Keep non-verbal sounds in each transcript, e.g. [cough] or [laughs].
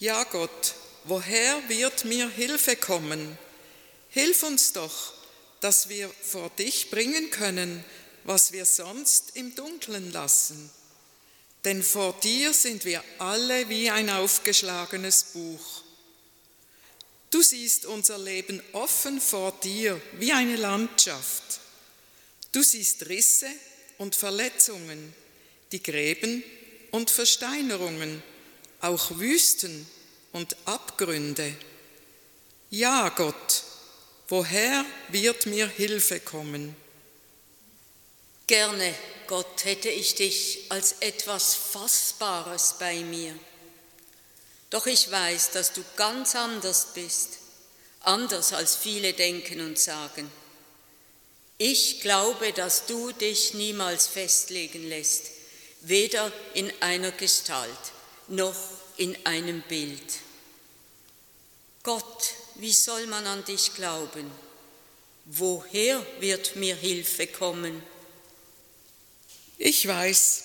Ja Gott, woher wird mir Hilfe kommen? Hilf uns doch, dass wir vor dich bringen können, was wir sonst im Dunkeln lassen. Denn vor dir sind wir alle wie ein aufgeschlagenes Buch. Du siehst unser Leben offen vor dir wie eine Landschaft. Du siehst Risse und Verletzungen, die Gräben und Versteinerungen, auch Wüsten und Abgründe. Ja, Gott, woher wird mir Hilfe kommen? Gerne, Gott, hätte ich dich als etwas Fassbares bei mir. Doch ich weiß, dass du ganz anders bist, anders als viele denken und sagen. Ich glaube, dass du dich niemals festlegen lässt, weder in einer Gestalt noch in einem Bild. Gott, wie soll man an dich glauben? Woher wird mir Hilfe kommen? Ich weiß,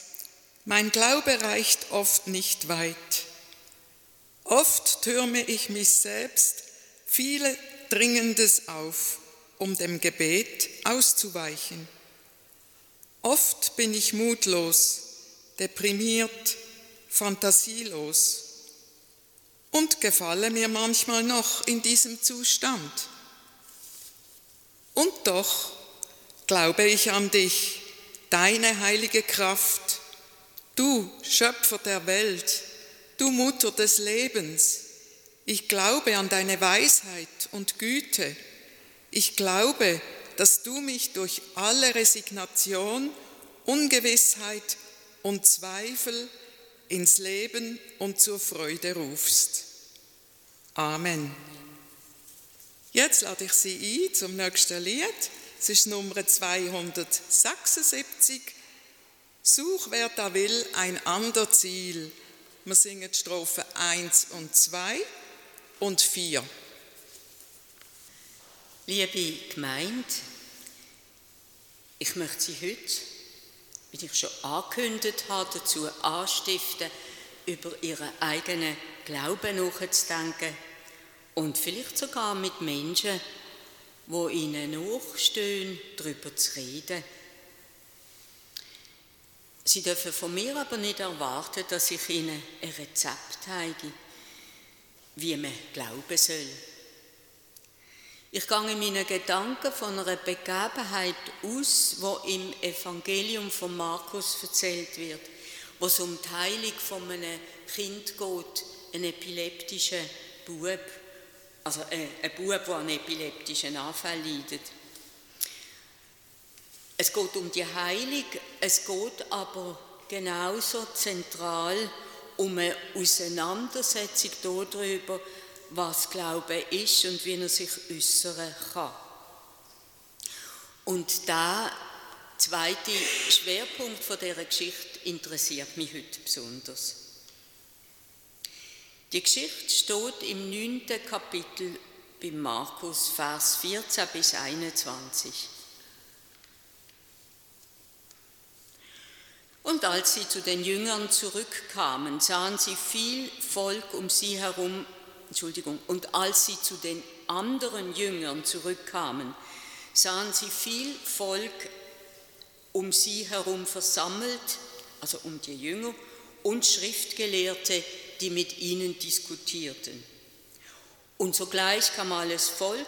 mein Glaube reicht oft nicht weit. Oft türme ich mich selbst viele Dringendes auf, um dem Gebet auszuweichen. Oft bin ich mutlos, deprimiert, fantasielos und gefalle mir manchmal noch in diesem Zustand. Und doch glaube ich an dich deine heilige Kraft, du Schöpfer der Welt, du Mutter des Lebens. Ich glaube an deine Weisheit und Güte. Ich glaube, dass du mich durch alle Resignation, Ungewissheit und Zweifel ins Leben und zur Freude rufst. Amen. Jetzt lade ich Sie ein zum nächsten Lied. Es ist Nummer 276. Such, wer da will, ein ander Ziel. Wir singen die Strophen 1 und 2 und 4. Liebe Gemeinde, ich möchte Sie heute, wie ich schon angekündigt habe, dazu anstiften, über Ihren eigenen Glauben nachzudenken und vielleicht sogar mit Menschen wo ihnen nachstehen, darüber zu reden. Sie dürfen von mir aber nicht erwarten, dass ich ihnen ein Rezept zeige, wie man glauben soll. Ich gehe in meinen Gedanken von einer Begebenheit aus, wo im Evangelium von Markus erzählt wird, wo es um die Heilung von einem Kind geht, ein epileptischer Bub also ein, ein Bub, der einen epileptischen Anfall leidet. Es geht um die Heilung, es geht aber genauso zentral um eine Auseinandersetzung darüber, was Glaube ist und wie er sich äußern kann. Und der zweite Schwerpunkt von dieser Geschichte interessiert mich heute besonders. Die Geschichte steht im 9. Kapitel bei Markus, Vers 14 bis 21. Und als sie zu den Jüngern zurückkamen, sahen sie viel Volk um sie herum, Entschuldigung, und als sie zu den anderen Jüngern zurückkamen, sahen sie viel Volk um sie herum versammelt, also um die Jünger, und Schriftgelehrte, die mit ihnen diskutierten. Und sogleich kam alles Volk,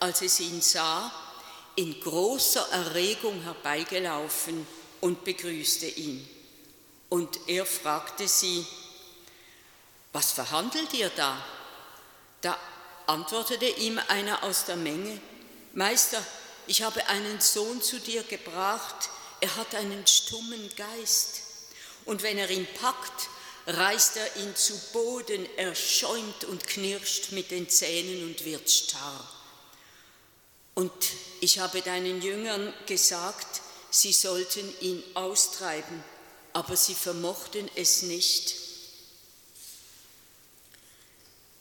als es ihn sah, in großer Erregung herbeigelaufen und begrüßte ihn. Und er fragte sie, was verhandelt ihr da? Da antwortete ihm einer aus der Menge, Meister, ich habe einen Sohn zu dir gebracht, er hat einen stummen Geist. Und wenn er ihn packt, reißt er ihn zu Boden, er schäumt und knirscht mit den Zähnen und wird starr. Und ich habe deinen Jüngern gesagt, sie sollten ihn austreiben, aber sie vermochten es nicht.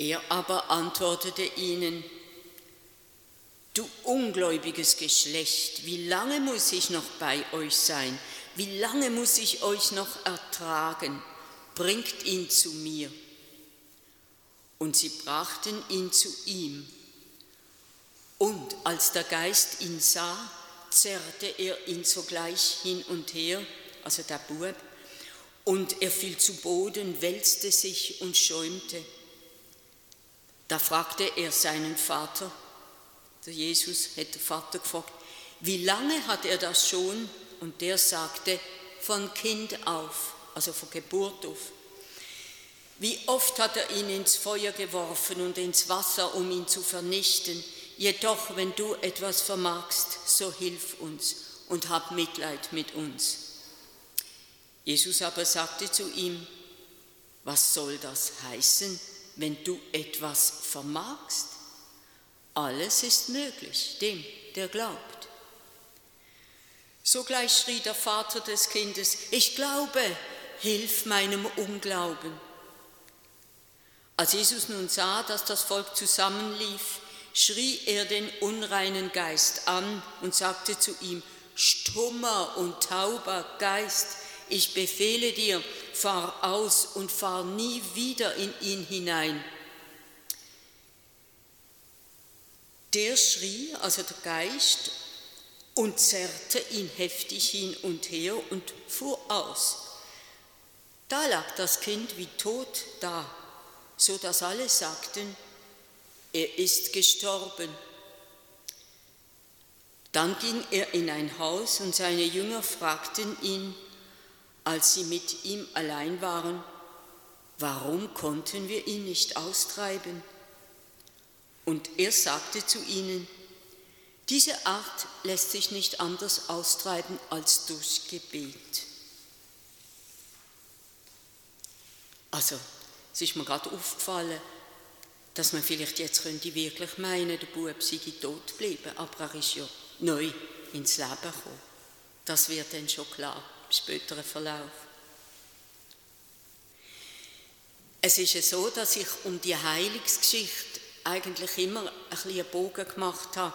Er aber antwortete ihnen, Du ungläubiges Geschlecht, wie lange muss ich noch bei euch sein? Wie lange muss ich euch noch ertragen? bringt ihn zu mir. und sie brachten ihn zu ihm. Und als der Geist ihn sah, zerrte er ihn sogleich hin und her, also der Bub, und er fiel zu Boden, wälzte sich und schäumte. Da fragte er seinen Vater, der Jesus hätte Vater gefragt, wie lange hat er das schon? Und der sagte, von Kind auf, also von Geburt auf. Wie oft hat er ihn ins Feuer geworfen und ins Wasser, um ihn zu vernichten. Jedoch, wenn du etwas vermagst, so hilf uns und hab Mitleid mit uns. Jesus aber sagte zu ihm, was soll das heißen, wenn du etwas vermagst? Alles ist möglich dem, der glaubt. Sogleich schrie der Vater des Kindes, ich glaube, hilf meinem Unglauben. Als Jesus nun sah, dass das Volk zusammenlief, schrie er den unreinen Geist an und sagte zu ihm, Stummer und tauber Geist, ich befehle dir, fahr aus und fahr nie wieder in ihn hinein. Der schrie, also der Geist, und zerrte ihn heftig hin und her und fuhr aus. Da lag das Kind wie tot da so dass alle sagten, er ist gestorben. Dann ging er in ein Haus und seine Jünger fragten ihn, als sie mit ihm allein waren, warum konnten wir ihn nicht austreiben? Und er sagte zu ihnen, diese Art lässt sich nicht anders austreiben als durch Gebet. Also es ist mir gerade aufgefallen, dass man vielleicht jetzt könnte wirklich meinen, der Bub sei tot geblieben, aber er ist ja neu ins Leben gekommen. Das wird dann schon klar späteren Verlauf. Es ist so, dass ich um die Heilungsgeschichte eigentlich immer ein bisschen Bogen gemacht habe.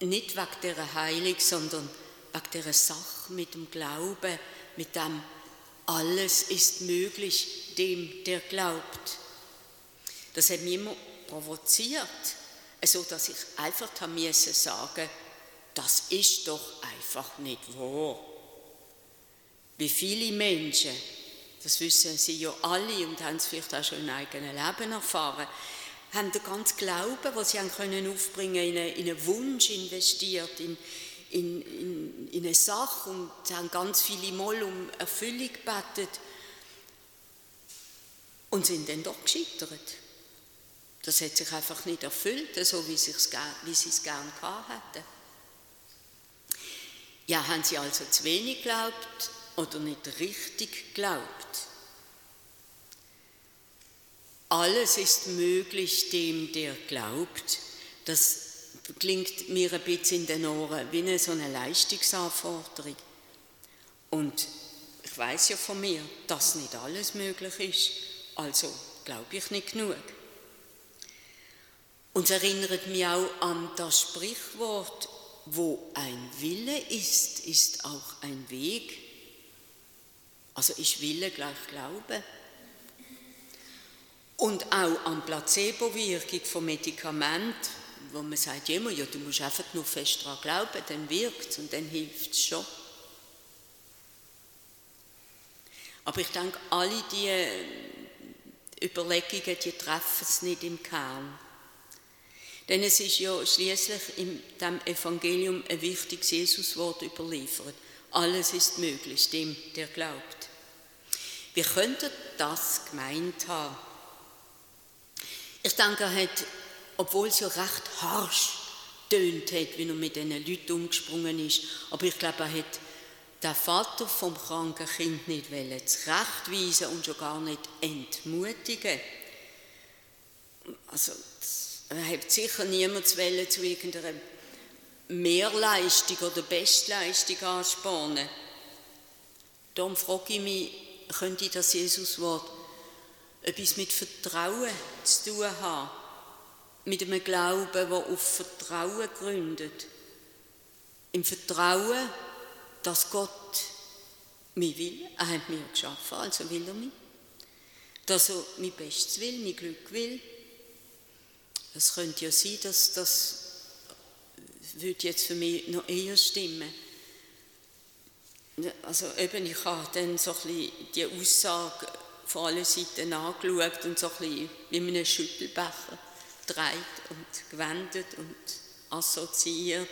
Nicht wegen dieser Heilung, sondern wegen dieser Sache mit dem Glauben, mit dem alles ist möglich dem, der glaubt. Das hat mich immer provoziert, so dass ich einfach sagen, das ist doch einfach nicht wahr. Wie viele Menschen, das wissen sie ja alle und haben es vielleicht auch schon im eigenen Leben erfahren, haben den ganzen Glauben, was sie haben können aufbringen, in einen, in einen Wunsch investiert, in, in, in, in eine Sache und haben ganz viele Mal um Erfüllung gebetet und sind dann doch gescheitert. Das hat sich einfach nicht erfüllt, so wie, sie es gern gehabt hätten. Ja, haben sie also zu wenig geglaubt oder nicht richtig geglaubt? Alles ist möglich dem, der glaubt. Das klingt mir ein bisschen in den Ohren wie eine, so eine Leistungsanforderung. Und ich weiß ja von mir, dass nicht alles möglich ist, also glaube ich nicht genug. Und es erinnert mich auch an das Sprichwort, wo ein Wille ist, ist auch ein Weg. Also ist Wille gleich Glaube. Und auch an Placebo-Wirkung von Medikamenten, wo man sagt ja, du musst einfach nur fest daran glauben, dann wirkt es und dann hilft es schon. Aber ich denke, alle diese Überlegungen, die treffen es nicht im Kern. Denn es ist ja schließlich in dem Evangelium ein wichtiges Jesuswort überliefert. Alles ist möglich, dem, der glaubt. Wie könnte das gemeint haben? Ich denke, er hat obwohl es ja recht harsch tönt hat, wie er mit diesen Leuten umgesprungen ist. Aber ich glaube, er hat den Vater vom kranken Kind nicht zurechtweisen und schon gar nicht entmutigen. Also, er hat sicher niemand zu irgendeiner Mehrleistung oder Bestleistung anspornen. Darum frage ich mich, könnte das Jesuswort etwas mit Vertrauen zu tun haben? mit einem Glauben, der auf Vertrauen gründet. Im Vertrauen, dass Gott mich will. Er hat mich geschaffen, also will er mich. dass er mein Bestes will, mein Glück will. Es könnte ja sein, dass das würde jetzt für mich noch eher stimmen. Also eben, ich habe dann so ein die Aussage von allen Seiten angeschaut und so ein wie mit einem Schüttelbecher gedreht und gewendet und assoziiert.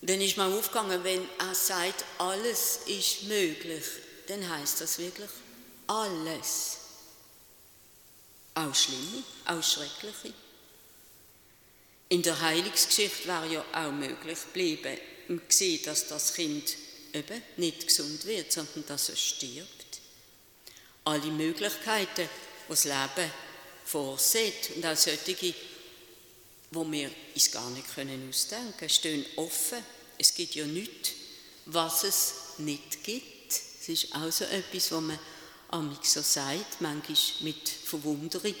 Dann ist mir aufgegangen, wenn er sagt, alles ist möglich, dann heißt das wirklich alles. Auch schlimme, auch schreckliche. In der Heilungsgeschichte wäre ja auch möglich geblieben, man sieht, dass das Kind eben nicht gesund wird, sondern dass es stirbt. Alle Möglichkeiten, die das Leben vorsieht und auch solche, wo wir uns gar nicht können ausdenken können, stehen offen. Es gibt ja nichts, was es nicht gibt. Es ist auch so etwas, was man amig so sagt, manchmal mit Verwunderung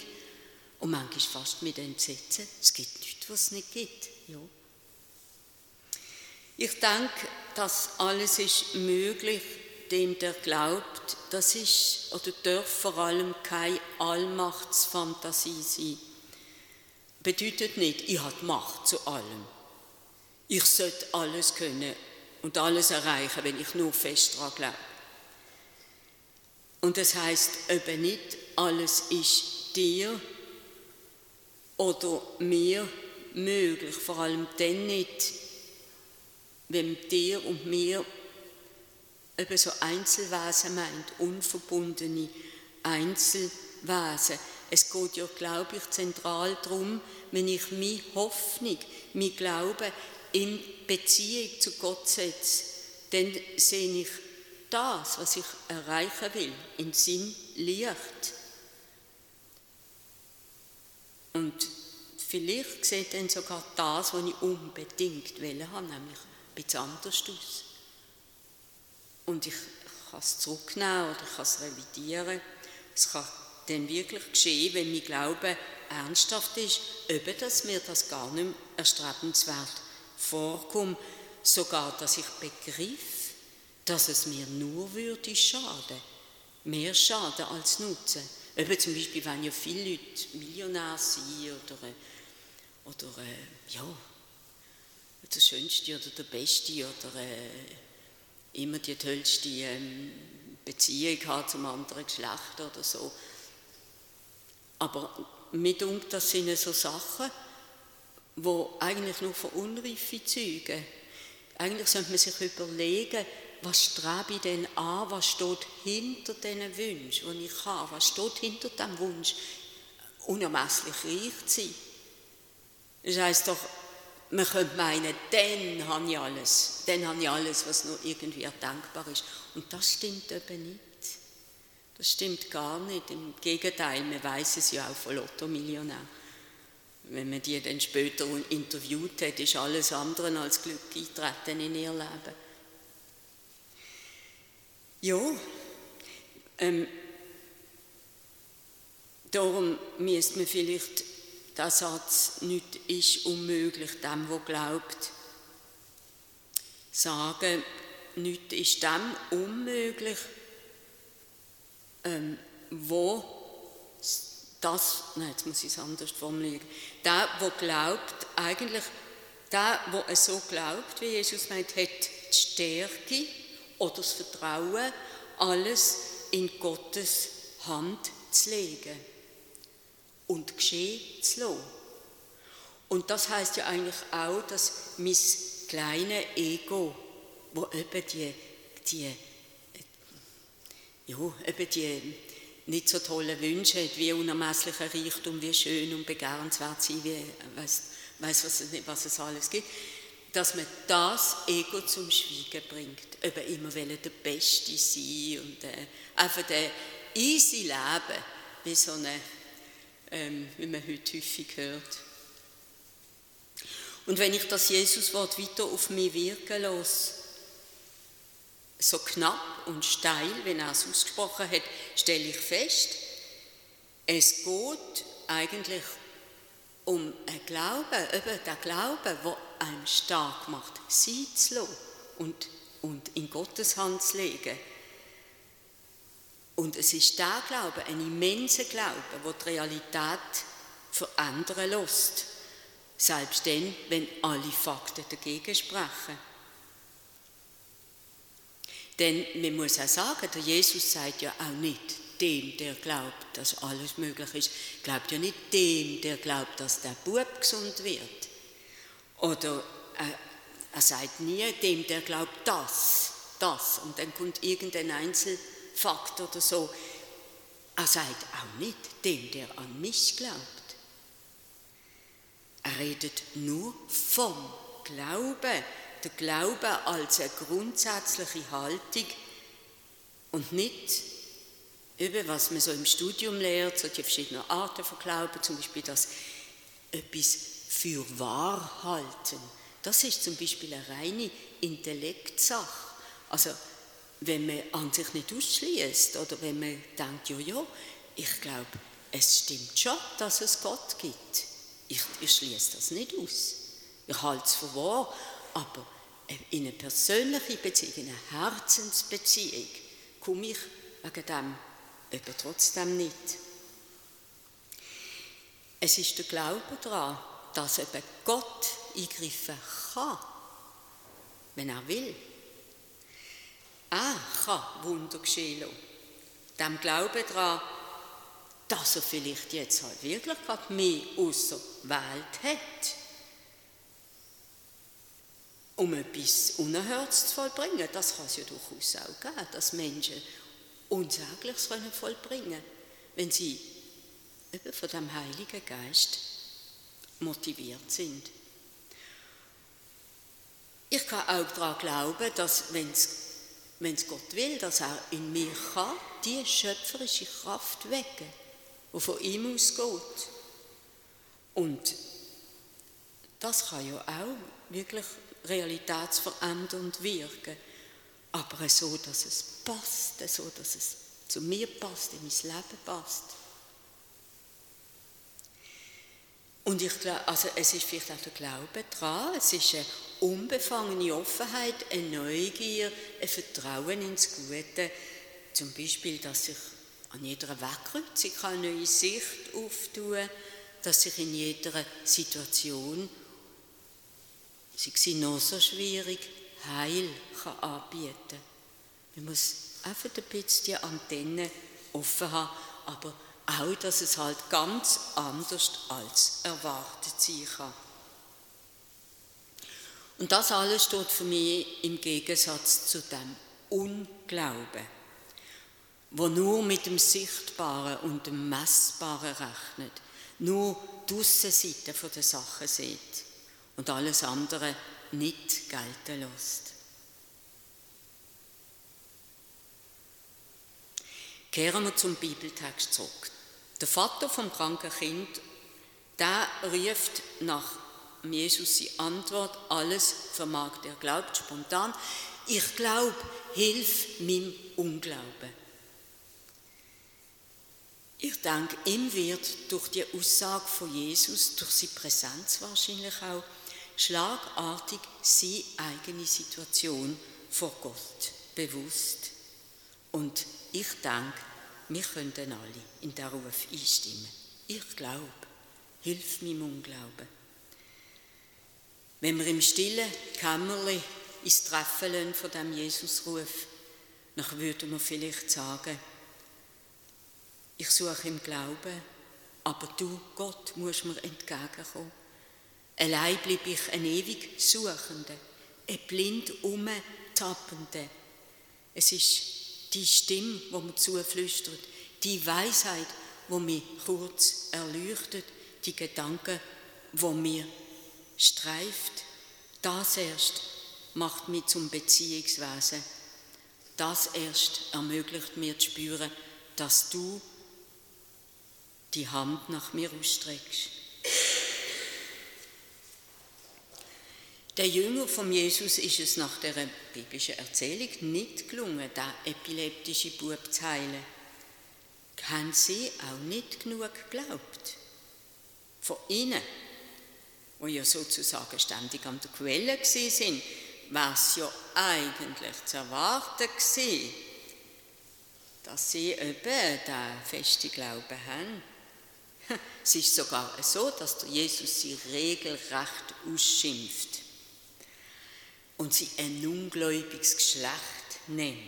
und manchmal fast mit Entsetzen. Es gibt nichts, was es nicht gibt. Ja. Ich denke, das alles ist möglich, dem der glaubt. Das ist oder darf vor allem keine Allmachtsfantasie sein. Bedeutet nicht, ich habe Macht zu allem. Ich sollte alles können und alles erreichen, wenn ich nur fest daran glaube. Und das heißt eben nicht, alles ist dir oder mir möglich, vor allem dann nicht, wenn dir und mir eben so Einzelwesen meint, unverbundene Einzelwesen. Es geht ja, glaube ich, zentral darum, wenn ich meine Hoffnung, mein Glaube in Beziehung zu Gott setze, dann sehe ich das, was ich erreichen will, in Sinn Licht. Und vielleicht sieht dann sogar das, was ich unbedingt will nämlich bisschen anders aus. Und ich kann es zurücknehmen oder ich kann es revidieren. Es kann dann wirklich geschehen, wenn mein Glaube ernsthaft ist, eben, dass mir das gar nicht mehr erstrebenswert vorkommt, sogar, dass ich begriff, dass es mir nur würde schaden, mehr schaden als nutzen. Eben zum Beispiel, wenn ja viele Leute Millionär sind oder, oder äh, ja, der Schönste oder der Beste oder äh, immer die tollste ähm, Beziehung hat zum anderen Geschlecht oder so. Aber mir denkt, das sind so Sachen, wo eigentlich nur von Unreife zeugen. Eigentlich sollte man sich überlegen, was strebe ich denn an, was steht hinter diesen Wünschen, die ich habe, was steht hinter dem Wunsch, unermesslich reich zu sein. Das heisst doch, man könnte meinen, dann habe ich alles, dann habe ich alles, was nur irgendwie erdenkbar ist. Und das stimmt eben nicht. Das stimmt gar nicht. Im Gegenteil, man weiß es ja auch von Lotto-Millionären. Wenn man die dann später interviewt hat, ist alles andere als Glück eintreten in ihr Leben. Ja, ähm, darum müsste man vielleicht der Satz, nichts ist unmöglich dem, der glaubt, sagen, nichts ist dem unmöglich, ähm, wo das, nein, jetzt muss ich es anders formulieren, der, der glaubt, eigentlich, der, der so glaubt, wie Jesus meint, hat die Stärke oder das Vertrauen, alles in Gottes Hand zu legen und geschehen zu lassen. Und das heißt ja eigentlich auch, dass mein kleines Ego, wo eben die, die, ja, eben die nicht so tolle Wünsche hat, wie unermesslicher Reichtum, wie schön und begehrenswert sein, wie weiß, weiß was, was es alles gibt, dass man das Ego zum Schweigen bringt. Eben immer wollen der Beste sein und äh, einfach der easy Leben, wie so eine, wie man heute häufig hört. Und wenn ich das Jesuswort weiter auf mich wirken lasse, so knapp und steil, wenn er es ausgesprochen hat, stelle ich fest, es geht eigentlich um einen Glauben, eben der Glaube, der einen stark macht, sein zu lassen und, und in Gottes Hand zu legen. Und es ist der Glaube, ein immenser Glaube, der die Realität verändern lässt. Selbst dann, wenn alle Fakten dagegen sprechen. Denn man muss auch sagen, der Jesus sagt ja auch nicht dem, der glaubt, dass alles möglich ist, glaubt ja nicht dem, der glaubt, dass der Bub gesund wird. Oder äh, er sagt nie dem, der glaubt das, das. Und dann kommt irgendein Einzelfakt oder so. Er sagt auch nicht dem, der an mich glaubt. Er redet nur vom Glauben. Der Glaube als eine grundsätzliche Haltung und nicht über was man so im Studium lehrt, so die verschiedenen Arten von Glauben, zum Beispiel das etwas für wahr halten. Das ist zum Beispiel eine reine Intellektsache. Also wenn man an sich nicht ausschließt oder wenn man denkt, ja, ja, ich glaube, es stimmt schon, dass es Gott gibt. Ich, ich schließe das nicht aus. Ich halte es für wahr, aber in eine persönliche Beziehung, in eine Herzensbeziehung, komme ich wegen dem eben trotzdem nicht. Es ist der Glaube daran, dass eben Gott eingreifen kann, wenn er will. Er kann Wunder geschehen. Dem Glauben daran, dass er vielleicht jetzt halt wirklich gerade mehr außer Welt hat, um etwas Unerhörtes zu vollbringen. Das kann es ja durchaus auch geben, dass Menschen Unsägliches vollbringen können, wenn sie eben von dem Heiligen Geist motiviert sind. Ich kann auch daran glauben, dass, wenn es Gott will, dass er in mir kann, die schöpferische Kraft wecken, die von ihm ausgeht. Und das kann ja auch wirklich realitätsverändernd wirken, aber so, dass es passt, so, dass es zu mir passt, in mein Leben passt. Und ich glaube, also es ist vielleicht auch der Glaube dran, es ist eine unbefangene Offenheit, eine Neugier, ein Vertrauen ins Gute. Zum Beispiel, dass sich an jeder Wegkreuzung eine neue Sicht auftun dass sich in jeder Situation, sei sie noch so schwierig, Heil kann anbieten kann. Man muss einfach ein bisschen die Antenne offen haben, aber auch, dass es halt ganz anders als erwartet sein kann. Und das alles steht für mich im Gegensatz zu dem Unglauben, wo nur mit dem Sichtbaren und dem Messbaren rechnet, nur die Aussenseite der Sache sieht und alles andere nicht gelten lässt. Kehren wir zum Bibeltext zurück. Der Vater vom kranken Kind, der ruft nach Jesus die Antwort, alles vermag der glaubt spontan, ich glaube, hilf meinem Unglauben. Ich denke, ihm wird durch die Aussage von Jesus, durch seine Präsenz wahrscheinlich auch, schlagartig seine eigene Situation vor Gott bewusst. Und ich denke, wir können alle in den Ruf einstimmen. Ich glaube, hilf meinem Unglauben. Wenn wir im stillen Kämmerli ins Treffen lassen von dem Jesusruf, dann würden wir vielleicht sagen, ich suche im Glauben, aber du, Gott, musst mir entgegenkommen. Allein blieb ich ein ewig Suchender, ein blind umtappender. Es ist die Stimme, die mir zuflüstert, die Weisheit, wo mich kurz erleuchtet, die Gedanken, wo mir streift, das erst macht mich zum Beziehungswesen. Das erst ermöglicht mir zu spüren, dass du die Hand nach mir ausstreckst. Der Jünger von Jesus ist es nach der biblischen Erzählung nicht gelungen, den epileptischen Bub zu heilen. Haben sie auch nicht genug geglaubt? Von ihnen, wo ja sozusagen ständig an der Quelle sind, war es ja eigentlich zu erwarten gewesen, dass sie eben den festen Glauben haben. [laughs] Es ist sogar so, dass der Jesus sie regelrecht ausschimpft und sie ein ungläubiges Geschlecht nennt.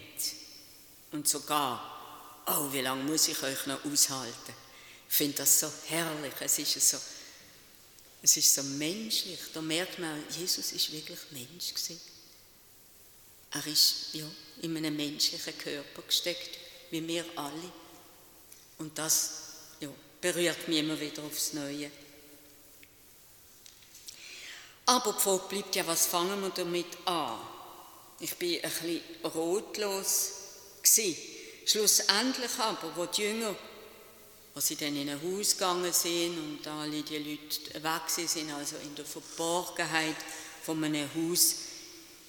Und sogar, oh, wie lange muss ich euch noch aushalten? Ich finde das so herrlich, es ist so, es ist so menschlich. Da merkt man, Jesus ist wirklich Mensch gewesen. Er ist ja, in einem menschlichen Körper gesteckt, wie wir alle. Und das ja, berührt mich immer wieder aufs Neue. Aber die Frage bleibt ja, was fangen wir damit an? Ich bin ein bisschen rotlos gewesen. Schlussendlich aber, wo die Jünger, als sie dann in ein Haus gegangen sind und alle die Leute weg sind, also in der Verborgenheit von einem Haus,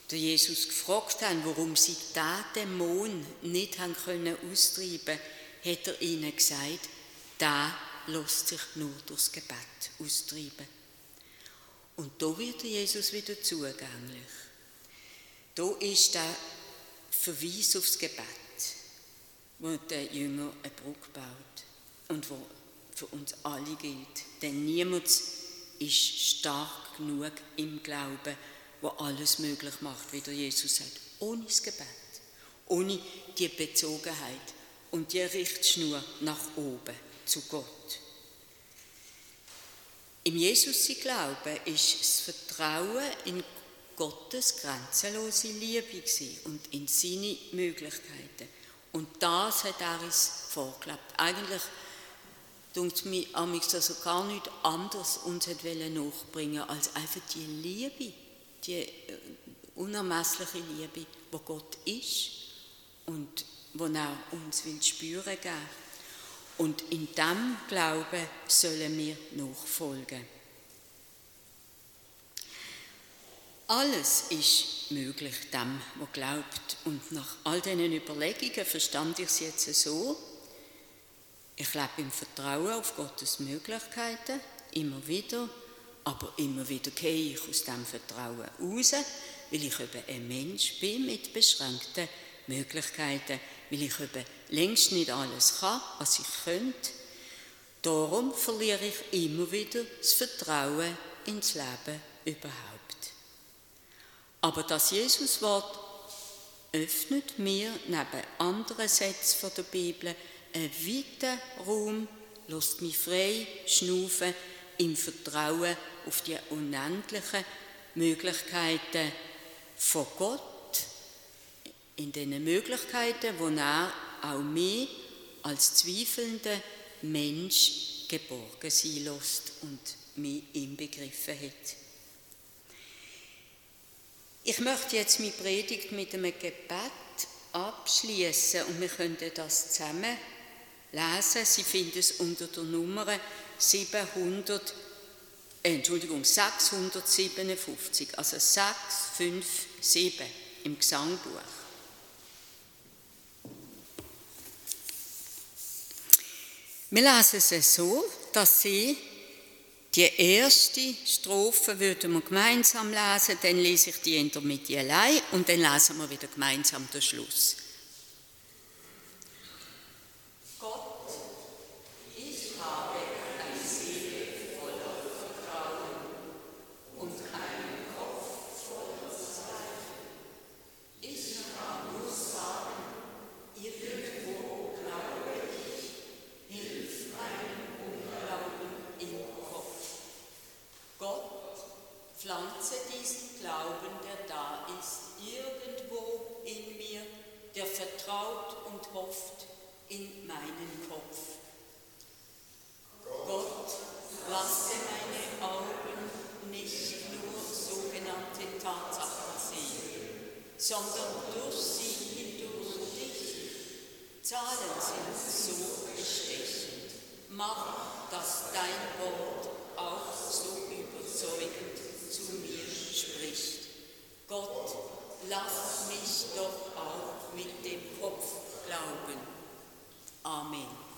der Jesus gefragt haben, warum sie diesen Dämon nicht haben können austreiben, hat er ihnen gesagt, da lässt sich nur durchs Gebet austreiben. Und da wird Jesus wieder zugänglich. Da ist der Verweis aufs Gebet, wo der Jünger eine Brücke baut und wo für uns alle gilt. Denn niemand ist stark genug im Glauben, wo alles möglich macht, wie der Jesus sagt. Ohne das Gebet, ohne die Bezogenheit und die Richtschnur nach oben zu Gott. Im Jesus sie Glauben ist das Vertrauen in Gottes grenzenlose Liebe und in seine Möglichkeiten. Und das hat er uns vorgelebt. Eigentlich tut mir dass er gar nichts anderes uns nachbringen als einfach die Liebe, die äh, unermessliche Liebe, wo Gott ist und wo er uns will spüren geben und in dem Glauben sollen wir nachfolgen. Alles ist möglich dem, der glaubt. Und nach all diesen Überlegungen verstand ich es jetzt so, ich lebe im Vertrauen auf Gottes Möglichkeiten, immer wieder, aber immer wieder gehe ich aus dem Vertrauen raus, weil ich eben ein Mensch bin mit beschränkten Möglichkeiten, weil ich eben längst nicht alles kann, was ich könnte. Darum verliere ich immer wieder das Vertrauen ins Leben überhaupt. Aber das Jesuswort öffnet mir neben anderen Sätzen der Bibel einen weiten Raum, lässt mich frei schnaufen im Vertrauen auf die unendlichen Möglichkeiten von Gott in den Möglichkeiten, wo er auch mich als zweifelnder Mensch geborgen sein lässt und mich inbegriffen hat. Ich möchte jetzt meine Predigt mit einem Gebet abschließen und wir könnten das zusammen lesen. Sie finden es unter der Nummer 700, äh, Entschuldigung, 657, also 657 im Gesangbuch. Wir lesen es so, dass sie die erste Strophe würden wir gemeinsam lesen, dann lese ich die in der Mitte allein und dann lesen wir wieder gemeinsam den Schluss. sondern durch sie hindurch dich. Zahlen sind so bestechend. Mach, dass dein Wort auch so überzeugend zu mir spricht. Gott, lass mich doch auch mit dem Kopf glauben. Amen.